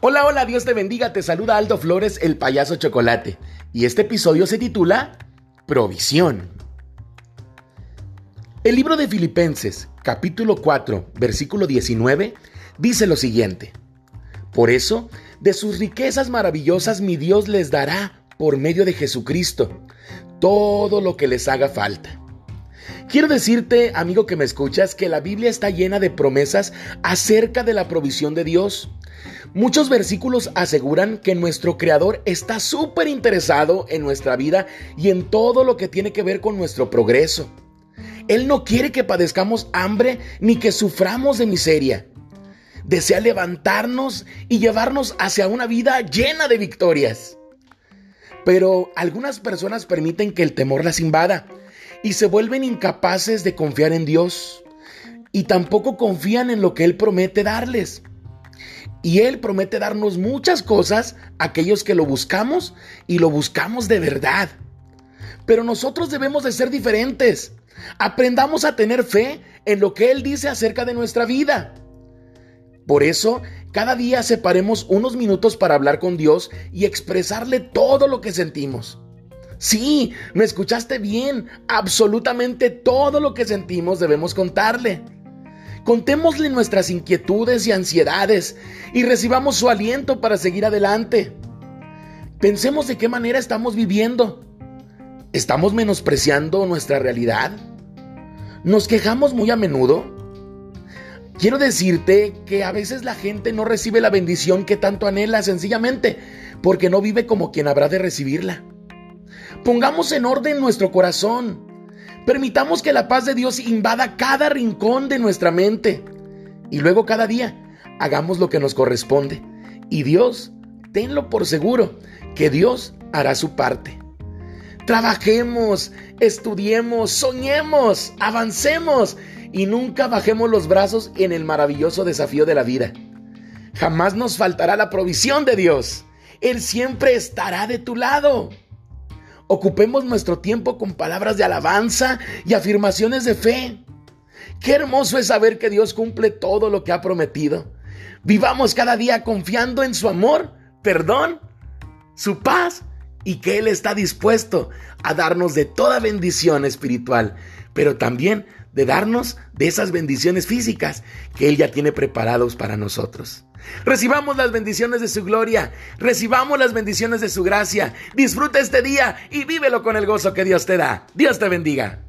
Hola, hola, Dios te bendiga, te saluda Aldo Flores, el payaso chocolate. Y este episodio se titula Provisión. El libro de Filipenses, capítulo 4, versículo 19, dice lo siguiente. Por eso, de sus riquezas maravillosas mi Dios les dará, por medio de Jesucristo, todo lo que les haga falta. Quiero decirte, amigo que me escuchas, que la Biblia está llena de promesas acerca de la provisión de Dios. Muchos versículos aseguran que nuestro Creador está súper interesado en nuestra vida y en todo lo que tiene que ver con nuestro progreso. Él no quiere que padezcamos hambre ni que suframos de miseria. Desea levantarnos y llevarnos hacia una vida llena de victorias. Pero algunas personas permiten que el temor las invada y se vuelven incapaces de confiar en Dios y tampoco confían en lo que Él promete darles. Y Él promete darnos muchas cosas a aquellos que lo buscamos y lo buscamos de verdad. Pero nosotros debemos de ser diferentes. Aprendamos a tener fe en lo que Él dice acerca de nuestra vida. Por eso, cada día separemos unos minutos para hablar con Dios y expresarle todo lo que sentimos. Sí, me escuchaste bien. Absolutamente todo lo que sentimos debemos contarle. Contémosle nuestras inquietudes y ansiedades y recibamos su aliento para seguir adelante. Pensemos de qué manera estamos viviendo. ¿Estamos menospreciando nuestra realidad? ¿Nos quejamos muy a menudo? Quiero decirte que a veces la gente no recibe la bendición que tanto anhela sencillamente porque no vive como quien habrá de recibirla. Pongamos en orden nuestro corazón. Permitamos que la paz de Dios invada cada rincón de nuestra mente. Y luego cada día hagamos lo que nos corresponde. Y Dios, tenlo por seguro, que Dios hará su parte. Trabajemos, estudiemos, soñemos, avancemos y nunca bajemos los brazos en el maravilloso desafío de la vida. Jamás nos faltará la provisión de Dios. Él siempre estará de tu lado. Ocupemos nuestro tiempo con palabras de alabanza y afirmaciones de fe. Qué hermoso es saber que Dios cumple todo lo que ha prometido. Vivamos cada día confiando en su amor, perdón, su paz y que Él está dispuesto a darnos de toda bendición espiritual, pero también de darnos de esas bendiciones físicas que Él ya tiene preparados para nosotros. Recibamos las bendiciones de su gloria, recibamos las bendiciones de su gracia. Disfruta este día y vívelo con el gozo que Dios te da. Dios te bendiga.